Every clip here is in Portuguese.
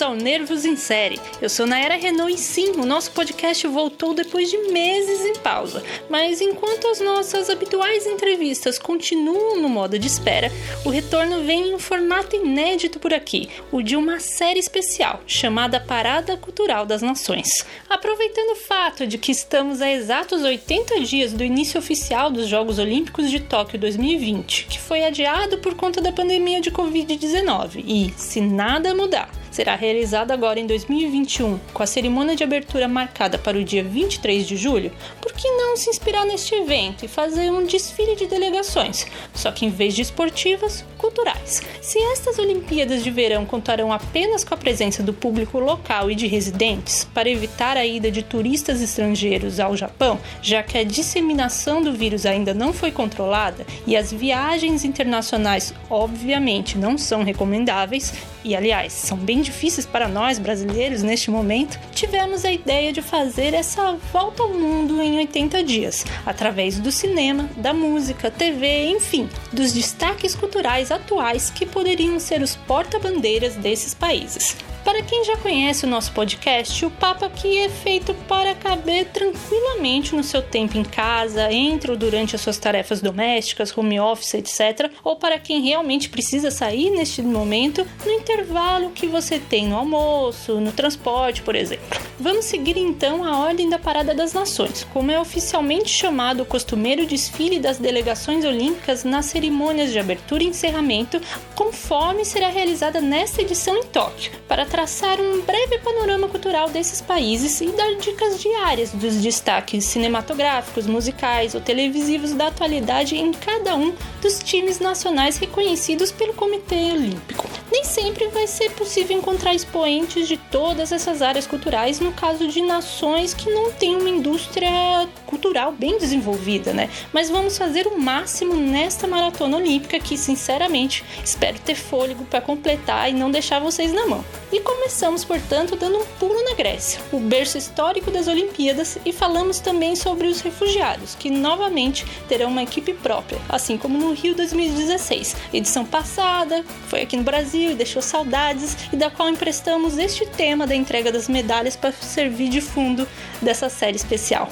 bem-vindos ao Nervos em Série. Eu sou Naera Renault e sim, o nosso podcast voltou depois de meses em pausa. Mas enquanto as nossas habituais entrevistas continuam no modo de espera, o retorno vem em um formato inédito por aqui, o de uma série especial chamada Parada Cultural das Nações. Aproveitando o fato de que estamos a exatos 80 dias do início oficial dos Jogos Olímpicos de Tóquio 2020, que foi adiado por conta da pandemia de Covid-19, e, se nada mudar, será realizada agora em 2021, com a cerimônia de abertura marcada para o dia 23 de julho, por que não se inspirar neste evento e fazer um desfile de delegações, só que em vez de esportivas, culturais? Se estas Olimpíadas de Verão contarão apenas com a presença do público local e de residentes, para evitar a ida de turistas estrangeiros ao Japão, já que a disseminação do vírus ainda não foi controlada e as viagens internacionais, obviamente, não são recomendáveis, e aliás, são bem difíceis para nós brasileiros neste momento, tivemos a ideia de fazer essa volta ao mundo em 80 dias, através do cinema, da música, TV, enfim, dos destaques culturais atuais que poderiam ser os porta-bandeiras desses países. Para quem já conhece o nosso podcast, o papo aqui é feito para caber tranquilamente no seu tempo em casa, entre ou durante as suas tarefas domésticas, home office, etc. Ou para quem realmente precisa sair neste momento, no intervalo que você tem no almoço, no transporte, por exemplo. Vamos seguir então a ordem da Parada das Nações, como é oficialmente chamado o costumeiro desfile das delegações olímpicas nas cerimônias de abertura e encerramento, conforme será realizada nesta edição em Tóquio. Para traçar um breve panorama cultural desses países e dar dicas diárias dos destaques cinematográficos, musicais ou televisivos da atualidade em cada um dos times nacionais reconhecidos pelo Comitê Olímpico. Nem sempre vai ser possível encontrar expoentes de todas essas áreas culturais no caso de nações que não têm uma indústria cultural bem desenvolvida, né? Mas vamos fazer o máximo nesta maratona olímpica que, sinceramente, espero ter fôlego para completar e não deixar vocês na mão. E começamos, portanto, dando um pulo na Grécia, o berço histórico das Olimpíadas, e falamos também sobre os refugiados, que novamente terão uma equipe própria, assim como no Rio 2016, edição passada, foi aqui no Brasil e deixou saudades, e da qual emprestamos este tema da entrega das medalhas para servir de fundo dessa série especial.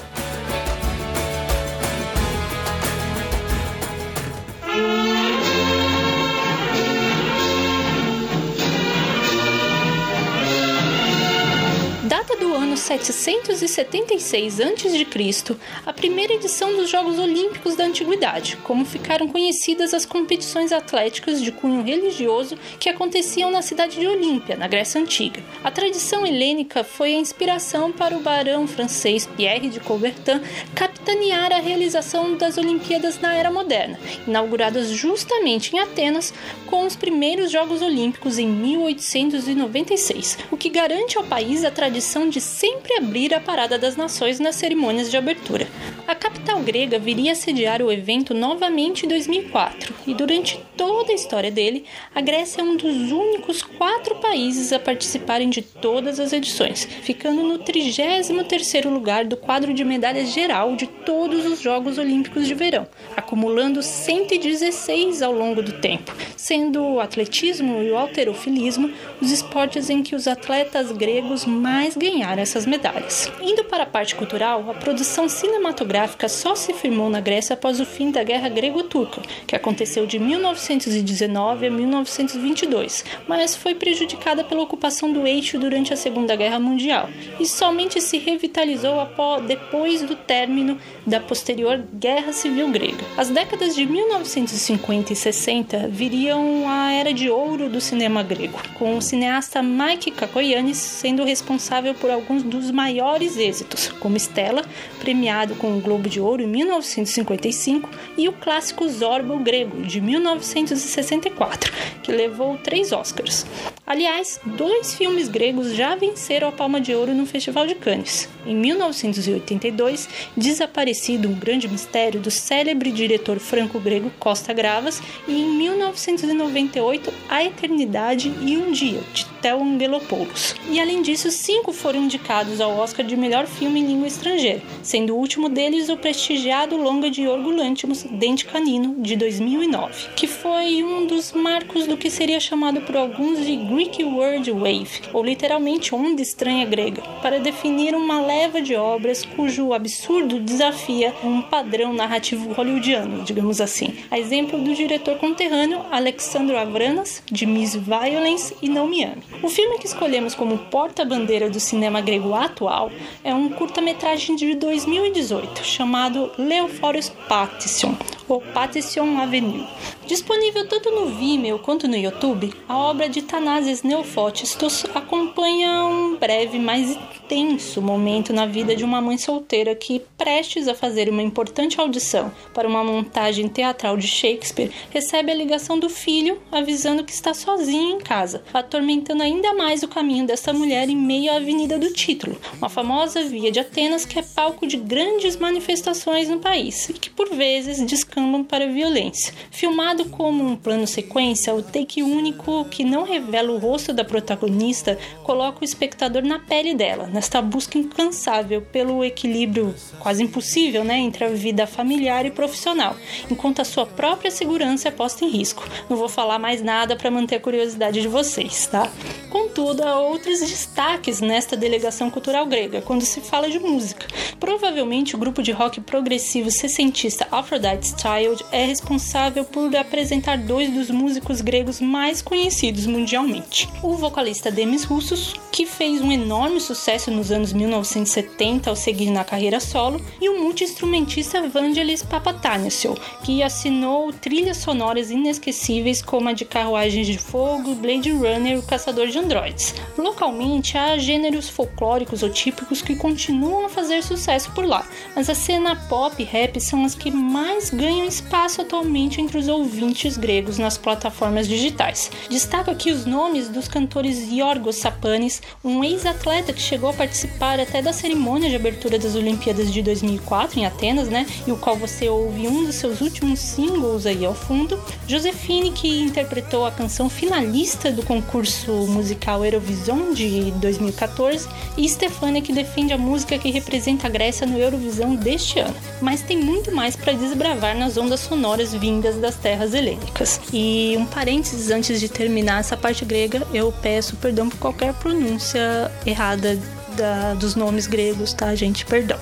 776 a.C., a primeira edição dos Jogos Olímpicos da Antiguidade, como ficaram conhecidas as competições atléticas de cunho religioso que aconteciam na cidade de Olímpia, na Grécia Antiga. A tradição helênica foi a inspiração para o barão francês Pierre de Coubertin capitanear a realização das Olimpíadas na Era Moderna, inauguradas justamente em Atenas com os primeiros Jogos Olímpicos em 1896, o que garante ao país a tradição de sempre abrir a Parada das Nações nas cerimônias de abertura. A capital grega viria a sediar o evento novamente em 2004, e durante toda a história dele, a Grécia é um dos únicos quatro países a participarem de todas as edições, ficando no 33º lugar do quadro de medalhas geral de todos os Jogos Olímpicos de Verão, acumulando 116 ao longo do tempo, sendo o atletismo e o alterofilismo os esportes em que os atletas gregos mais ganharam ganhar essas medalhas. Indo para a parte cultural, a produção cinematográfica só se firmou na Grécia após o fim da Guerra Grego-Turca, que aconteceu de 1919 a 1922, mas foi prejudicada pela ocupação do eixo durante a Segunda Guerra Mundial e somente se revitalizou depois do término da posterior Guerra Civil Grega. As décadas de 1950 e 60 viriam a era de ouro do cinema grego, com o cineasta Mike Kakoyanis sendo responsável por alguns dos maiores êxitos, como Stella, premiado com o Globo de Ouro em 1955, e o clássico Zorba o Grego, de 1964, que levou três Oscars. Aliás, dois filmes gregos já venceram a Palma de Ouro no Festival de Cannes. Em 1982, Desaparecido, um grande mistério, do célebre diretor franco-grego Costa Gravas, e em 1998, A Eternidade e um Dia, de Theo Angelopoulos. E além disso, cinco foram indicados ao Oscar de melhor filme em língua estrangeira, sendo o último deles o prestigiado longa de Yorgo Lanthimos, Dente Canino, de 2009, que foi um dos marcos do que seria chamado por alguns de Greek Word Wave, ou literalmente onda estranha grega, para definir uma leva de obras cujo absurdo desafia um padrão narrativo hollywoodiano, digamos assim. A exemplo do diretor conterrâneo Alexandro Avranas, de Miss Violence e Não Me Ame. O filme que escolhemos como porta-bandeira do cinema grego atual é um curta-metragem de 2018 chamado Leophorus Partition, ou Partition Avenue. Disponível tanto no Vimeo quanto no YouTube, a obra de Thanasis Neophotistos acompanha um breve, mas intenso momento na vida de uma mãe solteira que, prestes a fazer uma importante audição para uma montagem teatral de Shakespeare, recebe a ligação do filho avisando que está sozinha em casa, atormentando ainda mais o caminho dessa mulher em meio à Avenida do Título, uma famosa via de Atenas que é palco de grandes manifestações no país e que por vezes descambam para violência. Filmado como um plano sequência, o take único que não revela o rosto da protagonista coloca o espectador na pele dela, nesta busca incansável pelo equilíbrio quase impossível né, entre a vida familiar e profissional, enquanto a sua própria segurança é posta em risco. Não vou falar mais nada para manter a curiosidade de vocês, tá? Contudo, há outros destaques nesta delegação cultural grega quando se fala de música. Provavelmente o grupo de rock progressivo sessentista Aphrodite Child é responsável por apresentar dois dos músicos gregos mais conhecidos mundialmente. O vocalista Demis Roussos, que fez um enorme sucesso nos anos 1970 ao seguir na carreira solo, e o multi-instrumentista Vangelis Papatanissio, que assinou trilhas sonoras inesquecíveis como a de Carruagens de Fogo, Blade Runner O Caçador de Androids. Localmente, há gêneros folclóricos ou típicos que continuam a fazer sucesso por lá, mas a cena pop e rap são as que mais ganham espaço atualmente entre os ouvintes gregos nas plataformas digitais. Destaco aqui os nomes dos cantores Yorgos Sapanis, um ex-atleta que chegou a participar até da cerimônia de abertura das Olimpíadas de 2004 em Atenas, né? E o qual você ouve um dos seus últimos singles aí ao fundo. Josefine, que interpretou a canção finalista do concurso musical Eurovision de 2014, e Stefania, que defende a música que representa a Grécia no Eurovisão deste ano. Mas tem muito mais para desbravar nas ondas sonoras vindas das terras helênicas. E um parênteses antes de terminar essa parte grega, eu peço perdão por qualquer pronúncia errada da, dos nomes gregos, tá, gente? Perdão.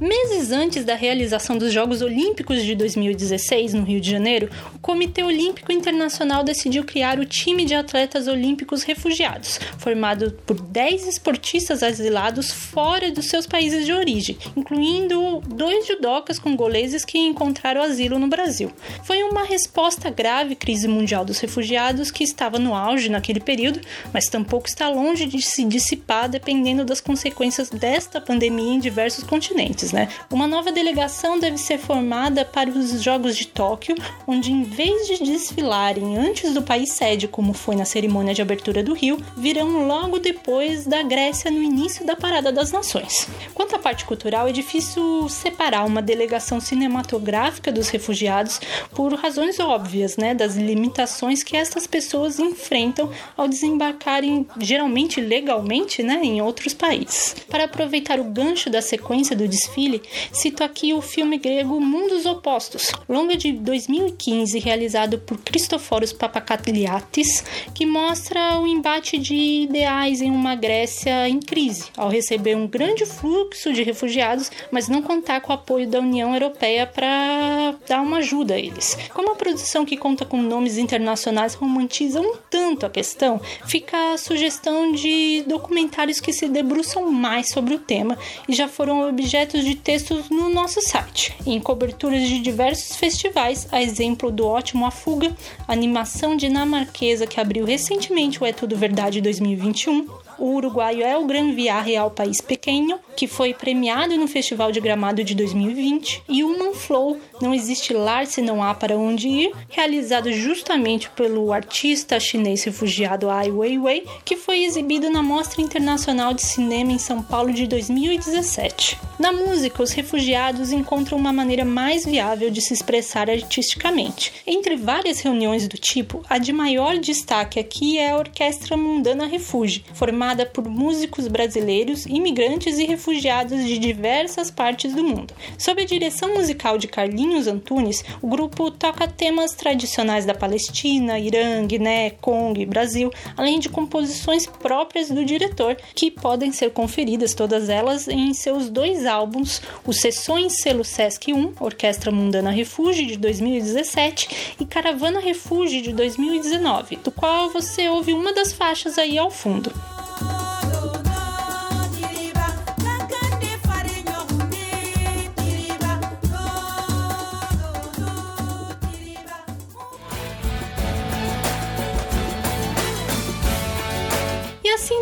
Meses antes da realização dos Jogos Olímpicos de 2016 no Rio de Janeiro, Comitê Olímpico Internacional decidiu criar o time de atletas olímpicos refugiados, formado por 10 esportistas asilados fora dos seus países de origem, incluindo dois judocas congoleses que encontraram asilo no Brasil. Foi uma resposta à grave crise mundial dos refugiados que estava no auge naquele período, mas tampouco está longe de se dissipar dependendo das consequências desta pandemia em diversos continentes né? Uma nova delegação deve ser formada para os Jogos de Tóquio, onde em vez de desfilarem antes do país sede, como foi na cerimônia de abertura do Rio, virão logo depois da Grécia no início da Parada das Nações. Quanto à parte cultural, é difícil separar uma delegação cinematográfica dos refugiados por razões óbvias, né, das limitações que essas pessoas enfrentam ao desembarcarem, geralmente legalmente, né, em outros países. Para aproveitar o gancho da sequência do desfile, cito aqui o filme grego Mundos Opostos, longa de 2015 realizado por Christoforos Papakatliatis, que mostra o embate de ideais em uma Grécia em crise, ao receber um grande fluxo de refugiados, mas não contar com o apoio da União Europeia para dar uma ajuda a eles. Como a produção que conta com nomes internacionais romantiza um tanto a questão, fica a sugestão de documentários que se debruçam mais sobre o tema e já foram objetos de textos no nosso site, em coberturas de diversos festivais, a exemplo do ótimo A Fuga, animação dinamarquesa que abriu recentemente o É Tudo Verdade 2021, o uruguaio é o Gran Via Real País Pequeno, que foi premiado no Festival de Gramado de 2020, e Human Flow, Não Existe Lar Se Não Há Para Onde Ir, realizado justamente pelo artista chinês refugiado Ai Weiwei, que foi exibido na Mostra Internacional de Cinema em São Paulo de 2017. Na música, os refugiados encontram uma maneira mais viável de se expressar artisticamente. Entre várias reuniões do tipo, a de maior destaque aqui é a Orquestra Mundana Refúgio, formada por músicos brasileiros, imigrantes e refugiados de diversas partes do mundo. Sob a direção musical de Carlinhos Antunes, o grupo toca temas tradicionais da Palestina, Irã, Guiné, Congo e Brasil, além de composições próprias do diretor, que podem ser conferidas todas elas em seus dois álbuns, o Sessões Selo Sesc 1, Orquestra Mundana Refúgio, de 2017, e Caravana Refúgio, de 2019, do qual você ouve uma das faixas aí ao fundo.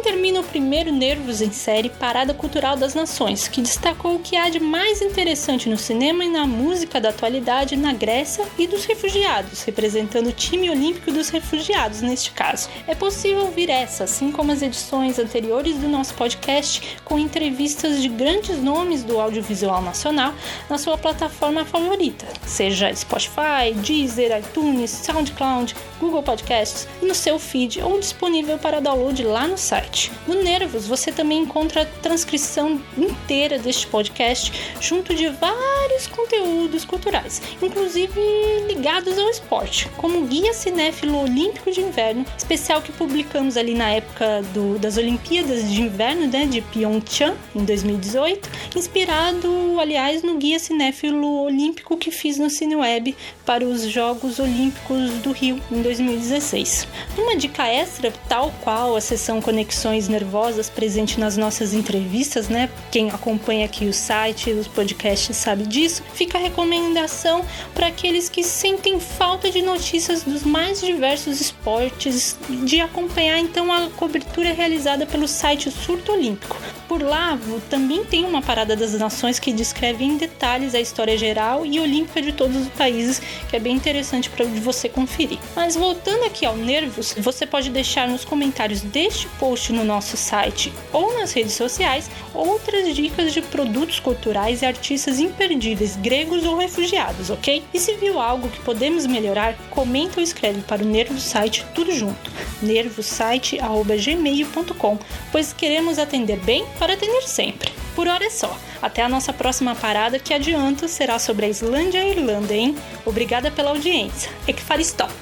Assim termina o primeiro Nervos em Série Parada Cultural das Nações, que destacou o que há de mais interessante no cinema e na música da atualidade na Grécia e dos refugiados, representando o time olímpico dos refugiados neste caso. É possível ouvir essa, assim como as edições anteriores do nosso podcast, com entrevistas de grandes nomes do audiovisual nacional na sua plataforma favorita, seja Spotify, Deezer, iTunes, SoundCloud, Google Podcasts e no seu feed ou disponível para download lá no site. No Nervos você também encontra a transcrição inteira deste podcast, junto de vários conteúdos culturais, inclusive ligados ao esporte, como o Guia Cinéfilo Olímpico de Inverno, especial que publicamos ali na época do, das Olimpíadas de Inverno né, de Pyeongchang, em 2018, inspirado, aliás, no Guia Cinéfilo Olímpico que fiz no CineWeb para os Jogos Olímpicos do Rio, em 2016. Uma dica extra, tal qual a sessão conexões nervosas presente nas nossas entrevistas, né? Quem acompanha aqui o site, os podcasts sabe disso. Fica a recomendação para aqueles que sentem falta de notícias dos mais diversos esportes, de acompanhar então a cobertura realizada pelo site Surto Olímpico. Por lá também tem uma parada das nações que descreve em detalhes a história geral e olímpica de todos os países, que é bem interessante para você conferir. Mas voltando aqui ao Nervos, você pode deixar nos comentários deste post no nosso site ou nas redes sociais outras dicas de produtos culturais e artistas imperdíveis, gregos ou refugiados, ok? E se viu algo que podemos melhorar, comenta ou escreve para o Nervos Site tudo junto, nervosite@gmail.com, pois queremos atender bem para atender sempre. Por hora é só. Até a nossa próxima parada, que adianto será sobre a Islândia e a Irlanda, hein? Obrigada pela audiência. É que fale stop.